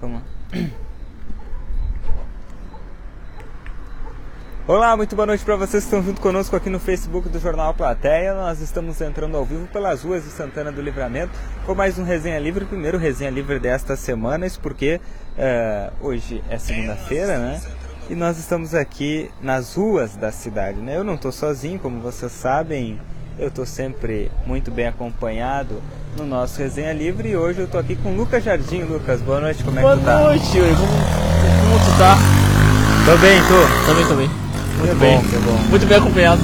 Vamos lá. Olá, muito boa noite para vocês que estão junto conosco aqui no Facebook do Jornal Plateia. Nós estamos entrando ao vivo pelas ruas de Santana do Livramento com mais um Resenha Livre, primeiro Resenha Livre desta semana, isso porque uh, hoje é segunda-feira, né? E nós estamos aqui nas ruas da cidade, né? Eu não estou sozinho, como vocês sabem, eu estou sempre muito bem acompanhado no nosso Resenha Livre e hoje eu estou aqui com o Lucas Jardim. Lucas, boa noite, como é boa que tu tá? Boa noite, Yuri, como, como tu tá? Tô bem, tu? Tô bem, tô bem. Muito bem, bom, bom. Muito bem acompanhado.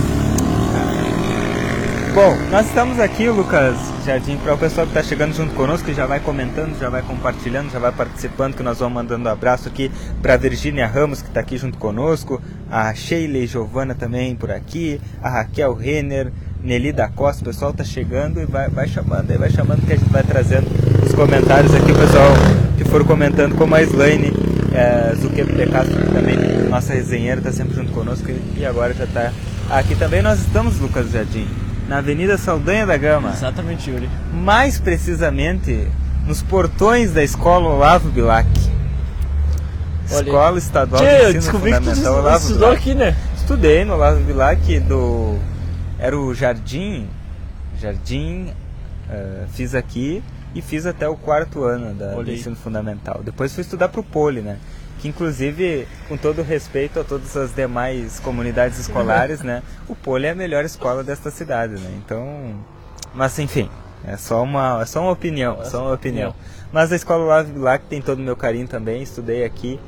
Bom, nós estamos aqui, Lucas Jardim, para o pessoal que está chegando junto conosco, que já vai comentando, já vai compartilhando, já vai participando, que nós vamos mandando um abraço aqui para Virgínia Ramos, que está aqui junto conosco, a Sheila e Giovana também por aqui, a Raquel Renner, Nelly da Costa, o pessoal está chegando e vai, vai chamando, aí vai chamando que a gente vai trazendo os comentários aqui, o pessoal que for comentando, como a Slaine é, Zuqueiro de Castro, que também nossa resenheira, está sempre junto conosco e agora já está aqui também. Nós estamos, Lucas Jardim, na Avenida Saldanha da Gama. Exatamente, Yuri. Mais precisamente nos portões da Escola Olavo Bilac. Olha, Escola Estadual Tchê, de Ensino descobri Fundamental que tu Olavo estudou Bilac. aqui, né? Estudei no Olavo Bilac do... Era o Jardim... Jardim... Uh, fiz aqui e fiz até o quarto ano da, do ensino fundamental. Depois fui estudar para o Poli, né? Que inclusive, com todo respeito a todas as demais comunidades escolares, né? O Poli é a melhor escola desta cidade, né? Então, mas enfim, é só uma, é só uma opinião, Nossa, só uma opinião. Mas a escola lá, lá que tem todo o meu carinho também, estudei aqui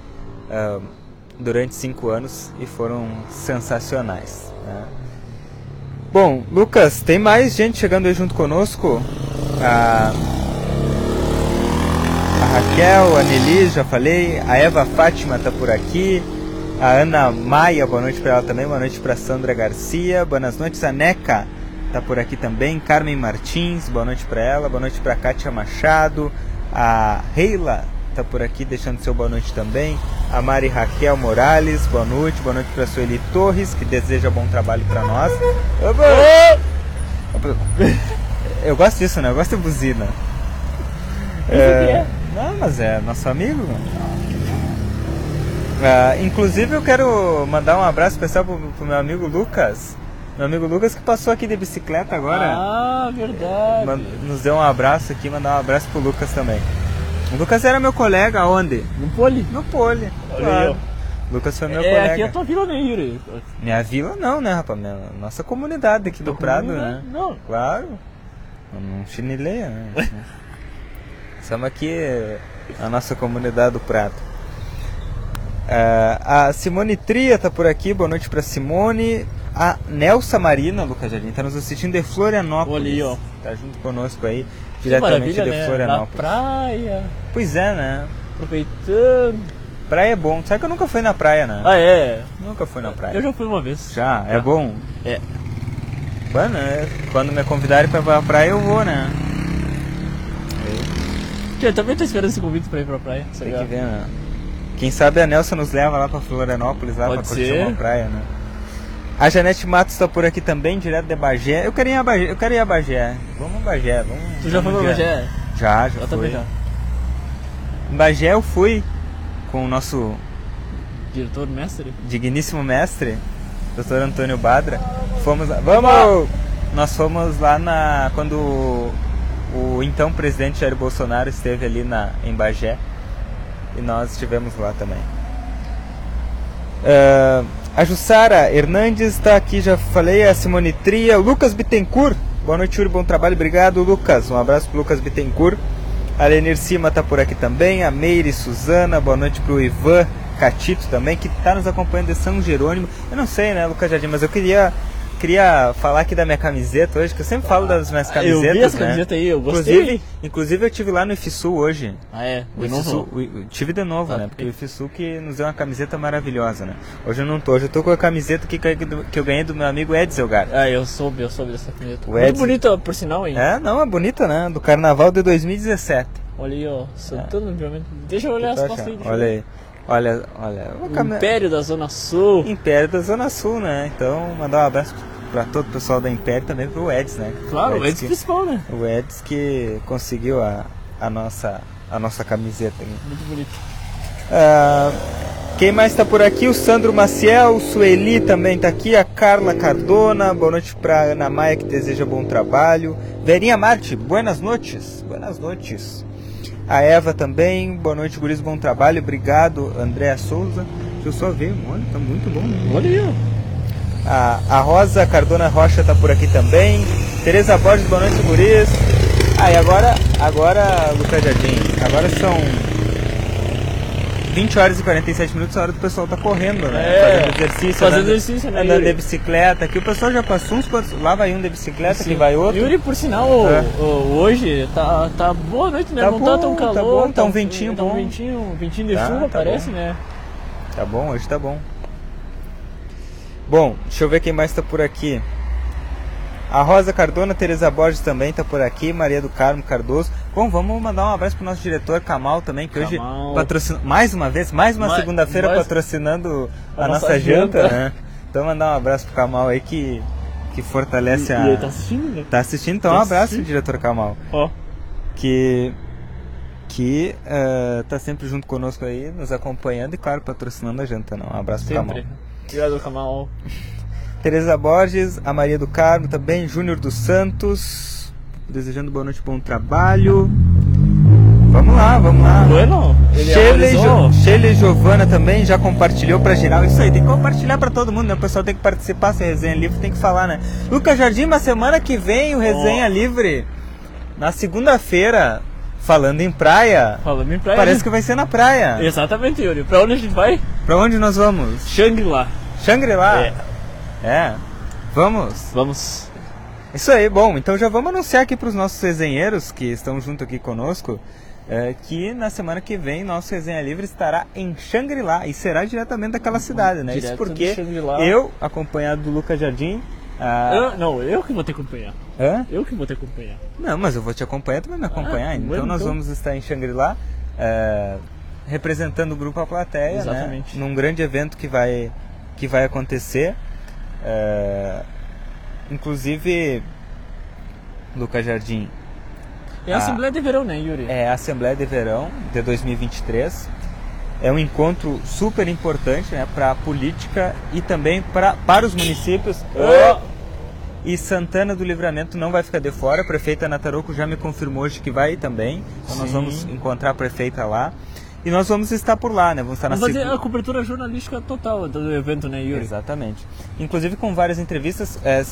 uh, durante cinco anos e foram sensacionais. Né? Bom, Lucas, tem mais gente chegando aí junto conosco. Uh, a Raquel, a Nelly, já falei, a Eva Fátima está por aqui, a Ana Maia, boa noite para ela também, boa noite para Sandra Garcia, boas noites, a Neca está por aqui também, Carmen Martins, boa noite para ela, boa noite para Kátia Machado, a Reila está por aqui deixando seu boa noite também, a Mari Raquel Morales, boa noite, boa noite para a Sueli Torres, que deseja bom trabalho para nós. Eu gosto disso, né? Eu gosto de buzina. É... Não, mas é nosso amigo. Uh, inclusive eu quero mandar um abraço especial pro, pro meu amigo Lucas. Meu amigo Lucas que passou aqui de bicicleta agora. Ah, verdade. nos deu um abraço aqui, mandar um abraço pro Lucas também. O Lucas era meu colega onde? No Poli. No Poli. Claro. Lucas foi meu é, colega. aqui é a tua vila, né, Yuri? Minha vila não, né, rapaz? Minha, nossa comunidade aqui do Prado, né? Não. Claro. Não chinileia, né? Estamos aqui na nossa comunidade do Prato. Uh, a Simone Tria está por aqui, boa noite para Simone. A Nelsa Marina, Lucas Jardim, está nos assistindo de Florianópolis. Ali, ó. Tá junto conosco aí, diretamente de né? Florianópolis. Na praia. Pois é, né? Aproveitando. Praia é bom. Sabe que eu nunca fui na praia, né? Ah, é? Nunca fui na praia. Eu já fui uma vez. Já? É bom? É. Mano, é, quando me convidarem para a praia eu vou, né? Eu também tô esperando esse convite pra ir pra praia. Tem que ver, né? Quem sabe a Nelson nos leva lá pra Florianópolis, lá Pode pra curtir uma praia, né? A Janete Matos está por aqui também, direto de Bagé. Eu quero ir a Bagé, eu quero ir a Bagé. Vamos a Bagé, vamos. Tu já foi pra Bagé? Já, já eu fui. também já. Em Bagé eu fui com o nosso diretor mestre, digníssimo mestre, Dr. Antônio Badra. Fomos lá, vamos! Nós fomos lá na quando o então presidente Jair Bolsonaro esteve ali na, em Bagé e nós estivemos lá também. Uh, a Jussara Hernandes está aqui, já falei, a Simone Tria, Lucas Bittencourt, boa noite, Yuri, bom trabalho, obrigado, Lucas, um abraço para Lucas Bittencourt. A Lenir Cima está por aqui também, a Meire Suzana, boa noite para o Ivan Catito também, que está nos acompanhando de São Jerônimo. Eu não sei, né, Lucas Jardim, mas eu queria queria falar aqui da minha camiseta hoje, que eu sempre falo das minhas camisetas. Eu vi essa né? camiseta aí, eu gostei. Inclusive, inclusive eu tive lá no IFSU hoje. Ah, é? O IFSU, o, tive de novo, ah, né? Porque o IFSU que nos deu uma camiseta maravilhosa, né? Hoje eu não tô, hoje eu tô com a camiseta que, que eu ganhei do meu amigo Edzelgar. Ah, eu soube, eu soube dessa camiseta. O Muito bonita, por sinal, hein? É, não, é bonita, né? Do carnaval de 2017. Olha aí, ó, Santana, é. Deixa eu olhar as costas aí. Olha aí. Olha, olha. O Império da Zona Sul. Império da Zona Sul, né? Então, mandar um abraço para todo o pessoal da Império também pro Eds, né? Claro, o Eds, que, principal, né? O Eds que conseguiu a, a nossa a nossa camiseta. Muito bonito. Uh, quem mais está por aqui? O Sandro Maciel, o Sueli também está aqui, a Carla Cardona, boa noite para Ana Maia que deseja bom trabalho. Verinha Marte, buenas noites. Buenas noites. A Eva também, boa noite, Guris, bom trabalho, obrigado. Andréa Souza, deixa eu só ver, olha, tá muito bom. Né? Olha aí, a, a Rosa Cardona Rocha está por aqui também. Tereza Borges, boa noite, Guris. Ah, e agora, agora, Lucas Jardim, agora são 20 horas e 47 minutos, a hora do pessoal tá correndo, né? É, fazendo exercício, fazendo andando, exercício, né, andando Yuri? de bicicleta. Aqui o pessoal já passou uns quantos. Lá vai um de bicicleta, Sim. que vai outro. Yuri, por sinal, É. hoje tá, tá boa noite, né? Tá Não bom, tá tão tá calor. bom, tá um ventinho tá um bom. ventinho, um ventinho de Tá, chuva, tá parece, bom. né? Tá bom, hoje tá bom. Bom, deixa eu ver quem mais tá por aqui. A Rosa Cardona, Tereza Borges também tá por aqui, Maria do Carmo Cardoso. Bom, vamos mandar um abraço pro nosso diretor Kamal também, que hoje Kamal. patrocina mais uma vez, mais uma segunda-feira mais- patrocinando a, a nossa, nossa janta, janta. né? Então mandar um abraço pro Kamal aí que, que fortalece E, a. e ele tá assistindo, né? Tá assistindo, então Tá um abraço, assistindo. diretor Kamal. Ó, Que, que eh, tá sempre junto conosco aí, nos acompanhando e, claro, patrocinando a janta. Não. Um abraço pro Kamal. Sempre. Obrigado, Kamal. Tereza Borges, a Maria do Carmo também, Júnior dos Santos, desejando boa noite, bom trabalho. Vamos lá, vamos lá. Bueno, analisou. jo e Giovana também já compartilhou pra geral. Isso aí, tem que compartilhar pra todo mundo, né? O pessoal tem que participar, se é resenha livre, tem que falar, né? Lucas Jardim, uma semana que vem o resenha livre. Na segunda-feira, falando em praia. Falando em praia. Parece que vai ser na praia. Exatamente, Yuri. Pra onde a gente vai? Pra onde nós vamos? Shangri-La. Shangri-La? É. É. Vamos. Vamos. Isso aí, bom, então já vamos anunciar aqui para os nossos resenheiros que estão junto aqui conosco é, que na semana que vem nosso Resenha Livre estará em Shangri-La e será diretamente daquela cidade, né? Isso Direto porque de Shangri-La. eu, acompanhado do Lucas Jardim. Ah, Eu- não, eu que vou te acompanhar. hã? Eu que vou te acompanhar. Não, mas eu vou te acompanhar, tu vai me acompanhar. Ah, então bueno, nós então. vamos estar em Shangri-La é, representando o grupo A Plateia, Exatamente. né? Num grande evento que vai, que vai acontecer. É, inclusive, Lucas Jardim, É a Ah. Assembleia de Verão, né, Yuri? é a Assembleia de Verão de 2023. É um encontro super importante né, para a política e também pra, para os municípios. Ó. E Santana do Livramento não vai ficar de fora. A prefeita Nataroco já me confirmou hoje que vai também. Então nós Sim. vamos encontrar a prefeita lá. E nós vamos estar por lá, né? Vamos estar na Vamos fazer a cobertura jornalística total do evento, né, Yuri? Exatamente. Inclusive com várias entrevistas. é,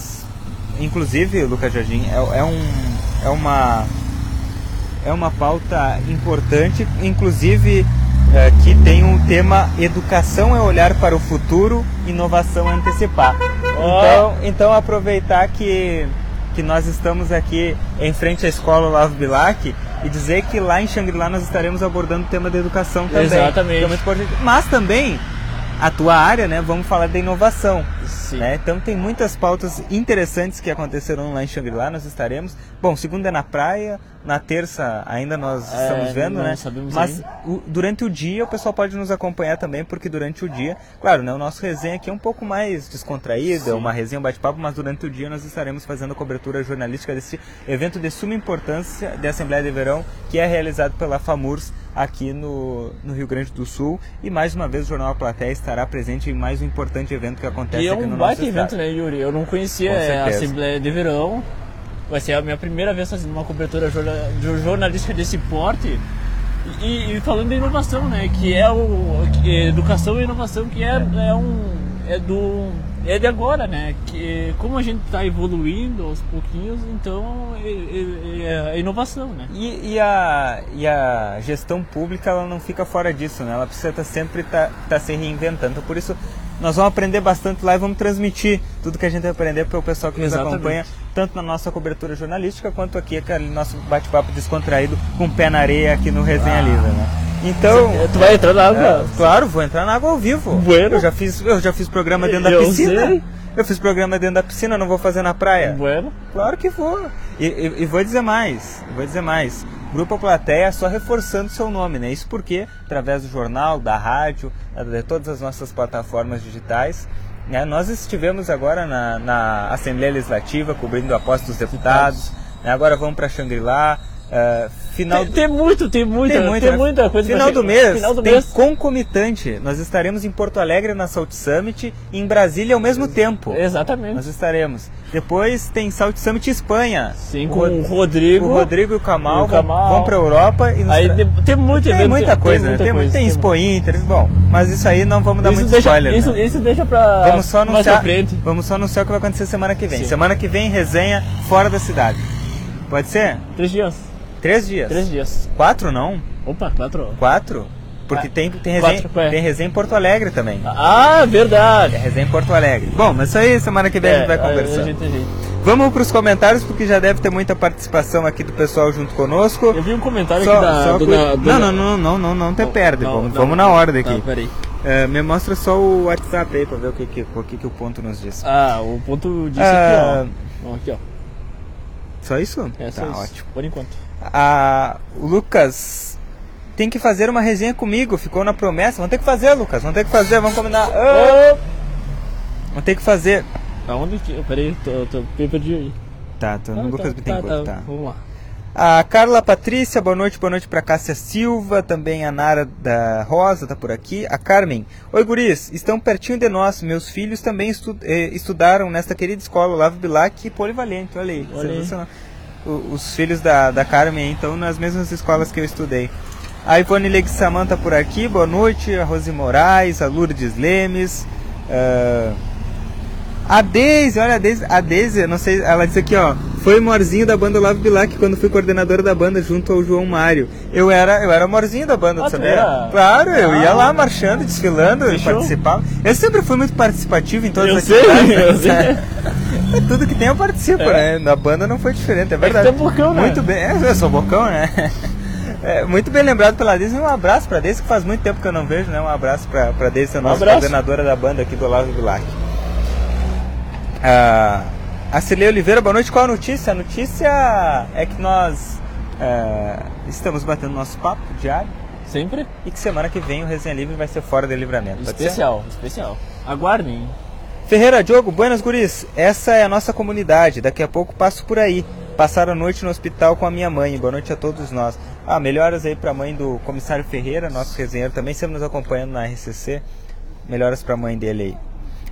inclusive, Lucas Jardim, é, é um, é uma é uma pauta importante, inclusive que tem um tema educação é olhar para o futuro, inovação é antecipar. Então, então aproveitar que que nós estamos aqui em frente à escola Olavo Bilac e dizer que lá em Xangri-Lá nós estaremos abordando o tema da educação também. Exatamente. É importante. Mas também a tua área, né? Vamos falar da inovação. Sim. Né? Então tem muitas pautas interessantes que acontecerão lá em Xangri-Lá, nós estaremos. Bom, segunda é na praia, na terça ainda nós É, estamos vendo, não né? sabemos Mas o- durante o dia o pessoal pode nos acompanhar também, porque durante o dia, claro, né, o nosso resenha aqui é um pouco mais descontraído, é uma resenha, um bate-papo, mas durante o dia nós estaremos fazendo a cobertura jornalística desse evento de suma importância de Assembleia de Verão, que é realizado pela FAMURS aqui no, no Rio Grande do Sul. E mais uma vez o Jornal A Plateia estará presente em mais um importante evento que acontece E é aqui no um nosso baita evento, né, Yuri? Eu não conhecia é, a. Assembleia de Verão. Vai ser a minha primeira vez fazendo uma cobertura jornalística desse porte. E, e falando de inovação, né? Que é o. que educação e inovação, que é, é um. É do. É de agora, né? Que como a gente está evoluindo aos pouquinhos, então é, é- é inovação, né? E, e a, e a gestão pública ela não fica fora disso, né? Ela precisa estar sempre tá, tá se reinventando. Então, por isso, nós vamos aprender bastante lá e vamos transmitir tudo que a gente vai aprender para o pessoal que nos Exatamente. acompanha, tanto na nossa cobertura jornalística, quanto aqui, aquele nosso bate-papo descontraído com o pé na areia aqui no Resenha Livre, né? Então... Tu vai entrar na água? É, claro, vou entrar na água ao vivo. Bueno. Eu já fiz, eu já fiz programa dentro da Eu piscina. sei. Eu fiz programa dentro da piscina, não vou fazer na praia. Bueno. Claro que vou. E, e- e vou dizer mais, vou dizer mais. Grupo Plateia só reforçando seu nome, né? Isso porque, através do jornal, da rádio, de todas as nossas plataformas digitais, né? nós estivemos agora na, na Assembleia Legislativa, cobrindo a posse dos deputados, né? agora vamos para Xangri-Lá, Uh, final tem, tem, muito, tem muita, tem, muita, tem né? muita coisa. Final do mês, final do tem mês. concomitante. Nós estaremos em Porto Alegre na Salt Summit e em Brasília ao mesmo tempo. Exatamente. Nós estaremos. Depois tem Salt Summit Espanha. Sim, com o Rodrigo. O Rodrigo e o Kamal, e o Kamal. vão para Europa e aí tra... tem muito tem muita coisa, tem, tem, muita coisa, tem, tem Expo Inter, bom, mas isso aí não vamos dar isso muito deixa, spoiler. Isso, né? isso deixa para vamos só anunciar, vamos só anunciar o que vai acontecer semana que vem. Sim. Semana que vem resenha fora da cidade. Pode ser? Três dias. Três dias? Três dias. Quatro não? Opa, quatro. Quatro? Porque ah, tem, tem, resenha, quatro, é. tem resenha em Porto Alegre também. Ah, verdade. É resenha em Porto Alegre. Bom, mas isso aí semana que vem é, a gente vai conversar. Vamos para os comentários, porque já deve ter muita participação aqui do pessoal junto conosco. Eu vi um comentário só, aqui da, só dona, Não, não, não, não, não, não te perde. Não, vamos, não, vamos na ordem aqui. Não, peraí. É, me mostra só o WhatsApp aí para ver o que, que, o que, que o ponto nos diz. Ah, o ponto disse ah, aqui, ó. Aqui, ó. Só isso? É, só tá, isso. ótimo. Por enquanto. Ah, o Lucas tem que fazer uma resenha comigo, ficou na promessa. Vamos ter que fazer, Lucas, vamos ter que fazer, vamos combinar. Oh! Vamos ter que fazer. Aonde que. Peraí, tô, tô, tô perdi aí. Tá, tô no ah, Lucas tá, Bittencourt, tá, tá. Vamos lá. A Carla Patrícia, boa noite, boa noite para Cássia Silva, também a Nara da Rosa tá por aqui. A Carmen, oi guris, estão pertinho de nós, meus filhos também estu eh, estudaram nesta querida escola, Olavo Bilac Polivalente, olha aí, olha aí. Os filhos da, da Carmen então nas mesmas escolas que eu estudei. A Ivone Leguiçamanta tá por aqui, boa noite, a Rose Moraes, a Lourdes Lemes, uh, a Deise, olha a Deise, a Deise, não sei, ela disse aqui, ó, foi morzinho da banda Love Bilac quando fui coordenadora da banda junto ao João Mário. Eu era, eu era morzinho da banda, ah, sabia? Claro, eu ah, ia lá marchando, desfilando, fechou. participava. Eu sempre fui muito participativo em todas eu as sei, Eu sei. É, tudo que tem eu participo, é. né? Na banda não foi diferente, é verdade. É bocão, né? Muito bem, é, eu sou bocão, né? É, muito bem lembrado pela Deise. Um abraço pra Deise, que faz muito tempo que eu não vejo, né? Um abraço pra, pra Deise, a nossa um coordenadora da banda aqui do Olavo Bilac. Ah, a Cirlei Oliveira, boa noite. Qual a notícia? A notícia é que nós é, estamos batendo nosso papo diário. Sempre. E que semana que vem o Resenha Livre vai ser fora de livramento. Especial, especial. Aguardem. Ferreira Diogo, buenas guris. Essa é a nossa comunidade. Daqui a pouco passo por aí. Passar a noite no hospital com a minha mãe. Boa noite a todos nós. Ah, melhoras aí para a mãe do comissário Ferreira, nosso resenheiro também, sempre nos acompanhando na RCC. Melhoras para a mãe dele aí.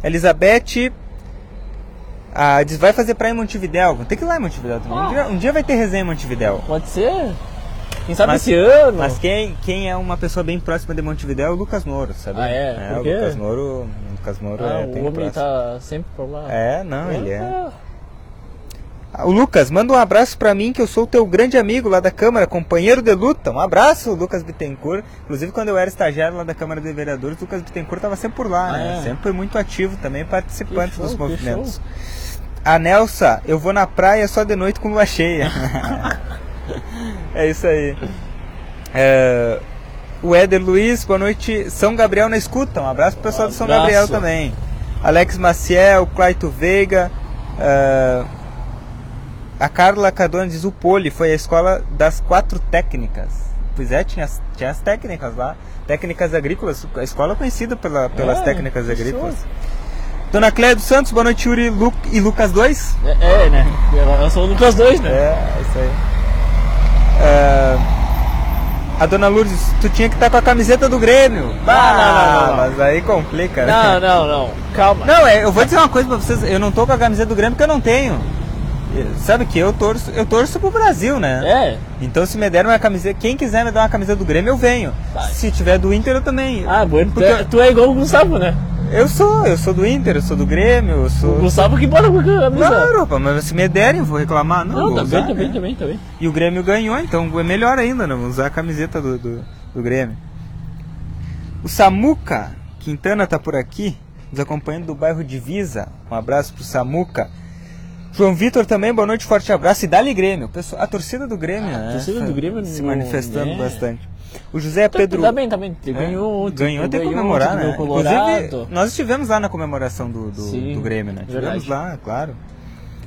Elizabeth ah, diz, vai fazer praia em Montevidéu. Tem que ir lá em Montevidéu também. Um, dia, um, dia, vai ter resenha em Montevidéu. Pode ser. Quem sabe mas, esse ano. Mas quem, quem é uma pessoa bem próxima de Montevidéu é o Lucas Noro, sabe? Ah, é? é o Lucas Noro, o Lucas ah, é bem o homem tá sempre por lá. É, não, ele é. Ah, o Lucas, manda um abraço para mim que eu sou teu grande amigo lá da Câmara, companheiro de luta. Um abraço, Lucas Bittencourt. Inclusive, quando eu era estagiário lá da Câmara de Vereadores, o Lucas Bittencourt estava sempre por lá, ah, né? É. Sempre foi muito ativo também, participante show, dos movimentos. A Nelsa, eu vou na praia só de noite com lua cheia. é isso aí. É, o Éder Luiz, boa noite. São Gabriel na escuta. Um abraço pro pessoal um de São Gabriel também. Alex Maciel, Claito Veiga. Uh, a Carla Cardona diz o Poli foi a escola das quatro técnicas. Pois é, tinha, tinha as técnicas lá. Técnicas agrícolas, a escola conhecida pela, pelas é, técnicas agrícolas. Dona Cléia dos Santos, boa noite, Yuri Lu, e Lucas 2. É, é, né? Eu sou o Lucas 2, né? É, isso aí. É, a dona Lourdes, tu tinha que estar tá com a camiseta do Grêmio. Ah, não, não, não, Mas aí complica, né? Não, não, não. Calma. Não, é, eu vou dizer uma coisa pra vocês. Eu não tô com a camiseta do Grêmio porque eu não tenho. Sabe que eu torço, eu torço pro Brasil, né? É. Então se me der uma camiseta, quem quiser me dar uma camiseta do Grêmio, eu venho. Tá. Se tiver do Inter, eu também. Ah, bueno, Porque... tu, é, tu é igual o Gustavo, né? Eu sou, eu sou do Inter, eu sou do Grêmio, eu sou. O Gustavo que bota com a camisa. Claro, mas se me derem, eu vou reclamar. Não, não também, também, também, também. E o Grêmio ganhou, então é melhor ainda, né? Usar a camiseta do, do, do Grêmio. O Samuca Quintana tá por aqui, nos acompanhando do bairro Divisa. Um abraço pro Samuca. João Vitor também, boa noite, forte abraço. E dali Grêmio. Pessoal, a torcida do Grêmio, ah, né? A torcida do Grêmio se manifestando é. bastante. O José tá, Pedro. Também, também. É, ganhou Ganhou, tem que comemorar, né? Inclusive, nós estivemos lá na comemoração do, do, Sim, do Grêmio, né? Estivemos lá, claro.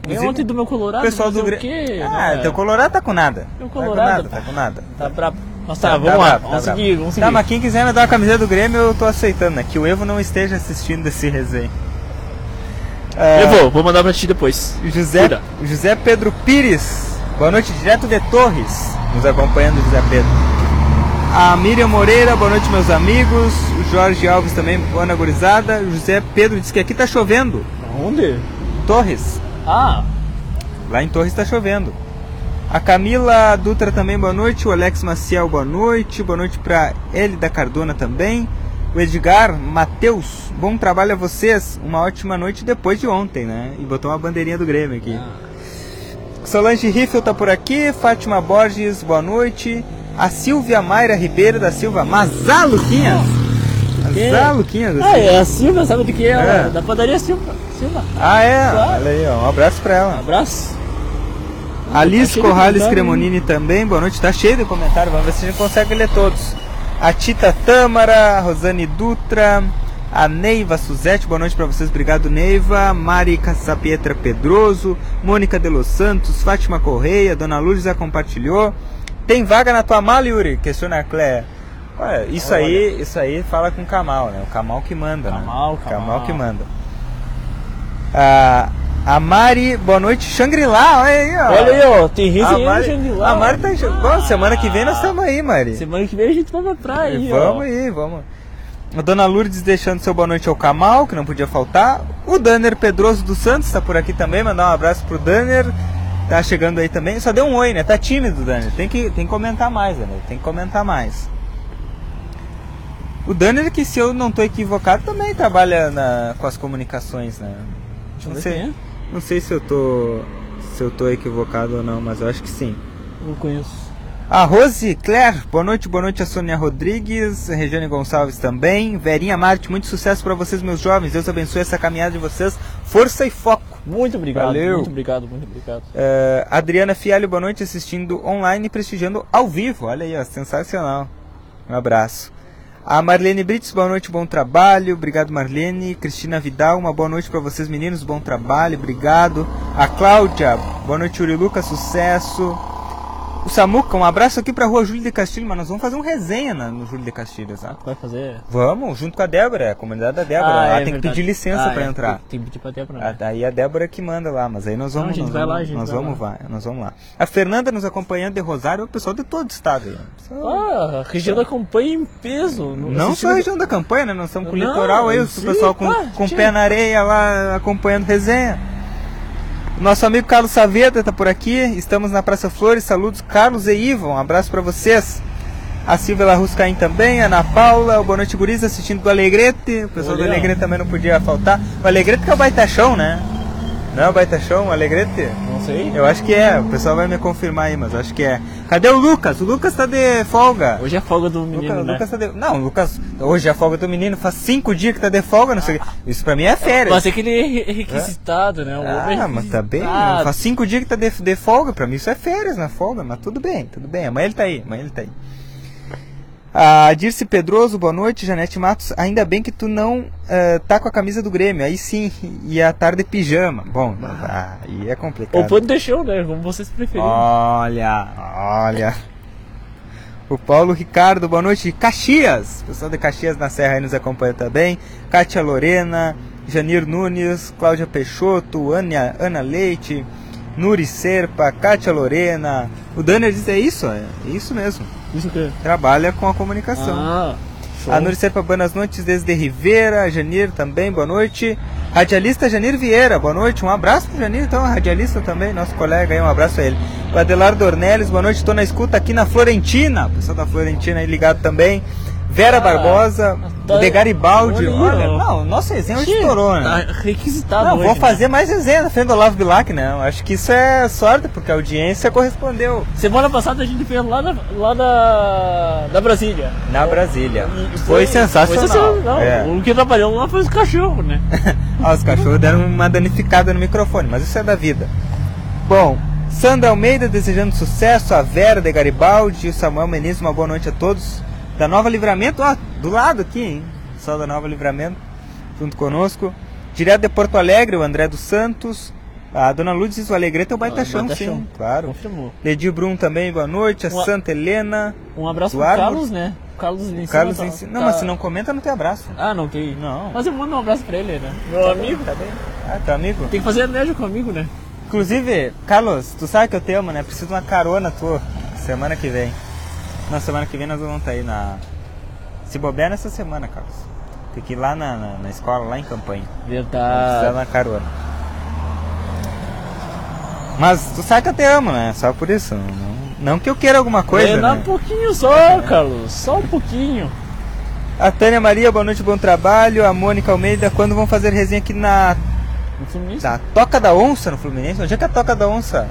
Ganhou ontem do meu Colorado. Pessoal do Grêmio. Ah, né? teu Colorado tá com nada. Meu Colorado. Tá com nada, tá nada. Tá brabo. Mas tá, tá vamos tá lá, bravo, vamos tá seguir, vamos seguir. Tá, mas quem quiser me dar uma camiseta do Grêmio, eu tô aceitando, né? Que o Evo não esteja assistindo esse resenha. É, eu vou, vou mandar pra ti depois. José, José Pedro Pires, boa noite, direto de Torres. nos acompanhando, José Pedro. A Miriam Moreira, boa noite, meus amigos. O Jorge Alves também, boa noite, gurizada. O José Pedro disse que aqui tá chovendo. Onde? Torres. Ah, Lá em Torres está chovendo. A Camila Dutra também, boa noite. O Alex Maciel, boa noite. Boa noite para ele da Cardona também. O Edgar Matheus, bom trabalho a vocês. Uma ótima noite depois de ontem, né? E botou uma bandeirinha do Grêmio aqui. Solange Riffel tá por aqui. Fátima Borges, boa noite. A Silvia Mayra Ribeiro da Silva. Mazá, Luquinhas! quê? Mazá, Luquinhas. ah é a Silva, sabe de que é? É. Da padaria Silva. Silva. Ah, é? Claro. Olha aí, ó. Um abraço pra ela. Abraço. Alice Tá Corrales Cremonini também, boa noite, tá cheio de comentário, vamos ver se a gente consegue ler todos. A Tita Tâmara, Rosane Dutra, a Neiva Suzete, boa noite pra vocês, obrigado Neiva, Mari Sapietra Pedroso, Mônica de Los Santos, Fátima Correia, Dona Lourdes já compartilhou. Tem vaga na tua mala, Yuri? Questiona a Cléia. Olha, isso Olha. aí, isso aí fala com o Kamal, né? O Kamal que manda, Kamal, né? Kamal. que manda. Ah, a Mari, boa noite, Shangri-La, olha aí, ó. Olha aí, ó, tem riso A aí Shangri-La. a Mari tá enxergando. Bom, semana que vem nós estamos aí, Mari. Semana que vem a gente vai pra praia aí, ó. vamos aí, vamos. A Dona Lourdes deixando seu boa noite ao Kamal, que não podia faltar. O Danner Pedroso dos Santos tá por aqui também, mandar um abraço pro Danner. Tá chegando aí também. Só deu um oi, né? Tá tímido, Danner. Tem que, tem que comentar mais, né? Tem que comentar mais. O Danner, que se eu não tô equivocado, também trabalha na- com as comunicações, né? Eu Não sei, é. não sei se eu tô se eu tô equivocado ou não, mas eu acho que sim. Não conheço. A Rose Claire, boa noite, boa noite a Sônia Rodrigues, a Regiane Gonçalves também, Verinha Marte, muito sucesso para vocês, meus jovens, Deus abençoe essa caminhada de vocês, força e foco. Muito obrigado, Valeu. muito obrigado, muito obrigado. Eh, Adriana Fialho, boa noite, assistindo online e prestigiando ao vivo, olha aí, ó, sensacional. Um abraço. A Marlene Brits, boa noite, bom trabalho, obrigado Marlene. Cristina Vidal, uma boa noite para vocês meninos, bom trabalho, obrigado. A Cláudia, boa noite Uri Lucas, sucesso. O Samuca, um abraço aqui pra rua Júlio de Castilho, mas nós vamos fazer um resenha na- no Júlio de Castilho, tá? Vai fazer. Vamos, junto com a Débora, a comunidade da Débora. lá é tem que pedir licença Ah, pra é, entrar. Tem, que pedir pra Débora. Ah, Daí a Débora que manda lá, mas aí nós Não, vamos. a gente vai vamos, lá, a gente nós vai vamos lá. lá, nós vamos lá. A Fernanda nos acompanhando de Rosário, o pessoal de todo o estado aí. Ah, a região da campanha em peso. Não só a região da campanha, né? Nós estamos com o Não, litoral aí, o pessoal com, ah, com pé na areia lá acompanhando resenha. Nosso amigo Carlos Saavedra está por aqui. Estamos na Praça Flores. Saludos, Carlos e Ivan. Um abraço para vocês. A Silvia Larruscaim também, a Ana Paula, o Boa Noite Guriz assistindo do Alegrete. O pessoal do Olha. Alegrete também não podia faltar. O Alegrete que é o Baita Chão, né? Não é o Baita Chão, o Alegrete? Sei. Eu acho que é, o pessoal vai me confirmar aí, mas eu acho que é. Cadê o Lucas? O Lucas tá de folga. Hoje é folga do menino, Lucas, né? Lucas tá de... Não, Lucas, hoje é a folga do menino, faz cinco dias que tá de folga, não sei o quê. Isso pra mim é férias. Mas é que ele é re- requisitado, né? O homem é Ah, mas tá bem. Faz cinco dias que tá de, de folga, pra mim isso é férias na folga, mas tudo bem, tudo bem. Amanhã ele tá aí, amanhã ele tá aí. A Dirce Pedroso, boa noite. Janete Matos, ainda bem que tu não eh, tá com a camisa do Grêmio. Aí sim, ia estar de pijama. Bom, ah, aí é complicado. Ou pode deixar, né? Como vocês preferirem. Olha, olha. O Paulo Ricardo, boa noite. Caxias, o pessoal de Caxias na Serra aí nos acompanha também. Kátia Lorena, Janir Nunes, Cláudia Peixoto, Ana, Ana Leite, Nuri Serpa, Kátia Lorena. O Danner diz: é isso, é isso mesmo. Isso que Trabalha com a comunicação. Ah, show. A Nuri Serpa, boas noites desde Rivera. Janir também, boa noite. Radialista Janir Vieira, boa noite. Um abraço pro Janir, então, radialista também, nosso colega aí, um abraço a ele. O Adelardo Ornelis, boa noite. Estou na escuta aqui na Florentina. O pessoal da Florentina aí ligado também. Vera Ah, Barbosa, tá- de Garibaldi. olha não, nosso resenha estourou, né? tá requisitado Não, hoje, vou né? fazer mais resenha na frente do Olavo Bilac, né? Eu Acho que isso é sorte, porque a audiência correspondeu Semana passada a gente fez lá, na, lá da, da Brasília. na Brasília. E Foi, sensacional. Foi sensacional. É. O que trabalhou lá foi os cachorros, né? Ah, os cachorros deram uma danificada no microfone, mas isso é da vida. Bom, Sandra Almeida desejando sucesso, a Vera de Garibaldi, o Samuel Menezes, uma boa noite a todos. Da Nova Livramento, ó, do lado aqui, hein? Só da Nova Livramento, junto conosco. Direto de Porto Alegre, o André dos Santos. A Dona Lourdes diz o Alegrete é o Baita Ah, Chão, Baita sim, Chão. claro. Confirmou. Ledi Brum também, boa noite. A Uma- Santa Helena. Um abraço pro. Carlos, né? O Carlos cima Carlos tá-. Não, tá- mas se não comenta, não tem abraço. Ah, não tem. Não. Mas eu mando um abraço pra ele, né? Meu amigo. Tá bem? Ah, teu amigo? Tem que fazer médio comigo, né? Inclusive, Carlos, tu sabe que eu te amo, né? Preciso de uma carona tua. Semana que vem. Na semana que vem nós vamos estar aí na. Se bobear nessa semana, Carlos. Tem que ir lá na, na, na escola, lá em campanha. Verdade. Precisa na carona. Mas tu sabe que eu te amo, né? Só por isso. Não, não que eu queira alguma coisa. é, né? um pouquinho só, Carlos. Só um pouquinho. A Tânia Maria, boa noite, bom trabalho. A Mônica Almeida, quando vão fazer resenha aqui na No Fluminense. na Toca da Onça no Fluminense? Onde é que é a Toca da Onça?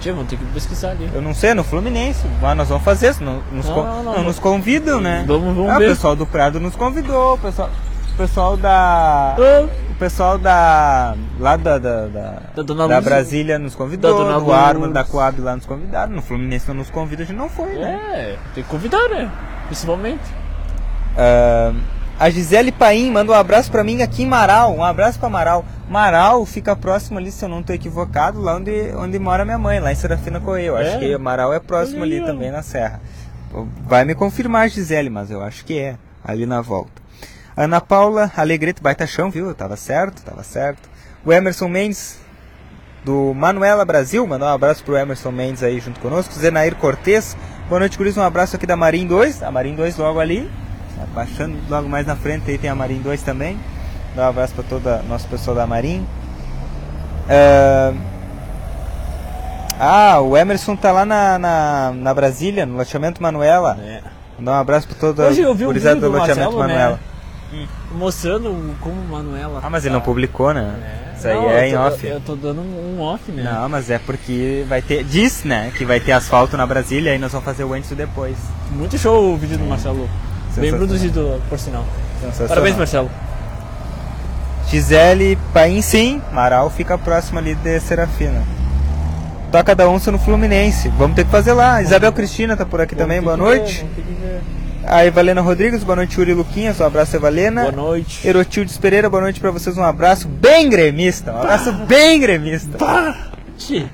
Tia, vamos ter que pesquisar ali. Eu não sei, no Fluminense. Mas nós vamos fazer, não, nos, Não, con- não, não, não nos convidam, né? Vamos- vamos ah, ver. O pessoal do Prado nos convidou, o pessoal, o pessoal da. Ah, O pessoal da. lá da. da, da, Da Dona da. Brasília nos convidou, Da Dona do Arma, da Coab lá nos convidaram. No Fluminense não nos convida, a gente não foi, né? É, tem que convidar, né? Principalmente. Ah, a Gisele Paim manda um abraço pra mim aqui em Marau. Um abraço pra Marau. Marau fica próximo ali, se eu não tô equivocado, lá onde, onde mora minha mãe, lá em Serafina Correia. Eu acho É? que Marau é próximo ali também na Serra. Vai me confirmar, Gisele, mas eu acho que é, ali na volta. Ana Paula Alegrete, baita chão, viu? Tava certo, tava certo. O Emerson Mendes, do Manuela Brasil, mandar um abraço pro Emerson Mendes aí junto conosco. Zenair Cortez, boa noite, Curis, um abraço aqui da Marim 2, a Marim 2 logo ali. Baixando logo mais na frente aí tem a Marim 2 também. Dá um abraço para todo o nosso pessoal da Marim. Ah, Ah, o Emerson tá lá na, na, na Brasília, no loteamento Manuela. É. Dá um abraço para todo Hoje eu vi um vídeo do loteamento Marcelo, Manuela. né? Mostrando como Manuela. Ah, mas ele não publicou, né? É. Isso aí Não, é em off. Eu tô dando um off, né? Não, mas é porque vai ter. Diz, né? Que vai ter asfalto na Brasília, aí nós vamos fazer o antes e depois. Muito show o vídeo do Marcelo. Bem produzido, por sinal. Parabéns, Marcelo. Gisele Paim, sim. Marau fica próximo ali de Serafina. Toca da onça no Fluminense. Vamos ter que fazer lá. Isabel Cristina tá por aqui também, boa noite. A Evalena Rodrigues, boa noite, Yuri Luquinhas. Um abraço, Evalena. Boa noite. Erotildes Pereira, boa noite pra vocês. Um abraço bem gremista. Um abraço bem gremista. Tchê.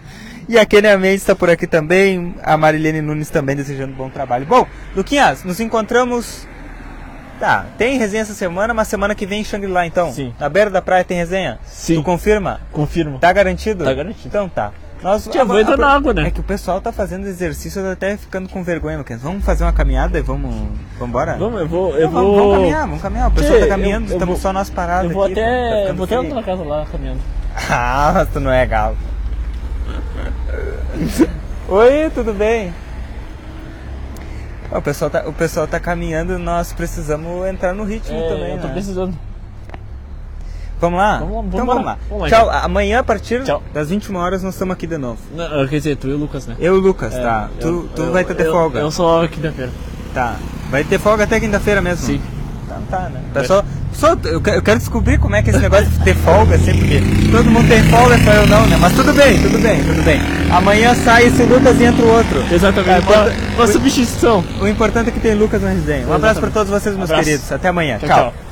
E a Kenia Mendes está por aqui também. A Marilene Nunes também desejando bom trabalho. Bom, Luquinhas, nos encontramos. Tá, tem resenha essa semana, mas semana que vem em Shangri-La então. Sim. Na beira da praia tem resenha? Sim. Tu confirma? Confirmo. Tá garantido? Tá garantido. Então tá. Nós, Tia, vou entrar na água, né? É que o pessoal tá fazendo exercício, eu tô até ficando com vergonha, Luquinhas. Vamos fazer uma caminhada e vamos. Vamos embora? Vamos, eu vou. Não, Eu vamos, vou. vamos caminhar, vamos caminhar. O pessoal tá caminhando, eu- eu estamos vou- só nós parados Eu vou aqui. tá até. ficando vou até outra casa lá caminhando. Ah, mas tu não é galo. Oi, tudo bem? O pessoal, tá, o pessoal tá caminhando, nós precisamos entrar no ritmo É, também, eu tô né? precisando. Vamos lá? Vamos vamos então vamos lá. Vamos lá, Tchau, amanhã a partir Tchau. das 21 horas nós estamos aqui de novo. Não, quer dizer, tu e o Lucas, né? Eu e o Lucas, É, tá? Tu, eu- tu eu- vai ter, eu- folga. Eu só quinta-feira. Tá. Vai ter folga até quinta-feira mesmo? Sim. Então tá, né? Pessoal, só, eu, que- eu quero descobrir como é que é esse negócio de ter folga, assim, porque todo mundo tem folga, só eu não, né? Mas tudo bem, tudo bem, tudo bem. Amanhã sai esse Lucas e entra o outro. Exatamente. É, uma, substituição. O importante é que tem Lucas na resenha. Um abraço pra todos vocês, meus Abraço. queridos. Até amanhã. Tchau, tchau. tchau.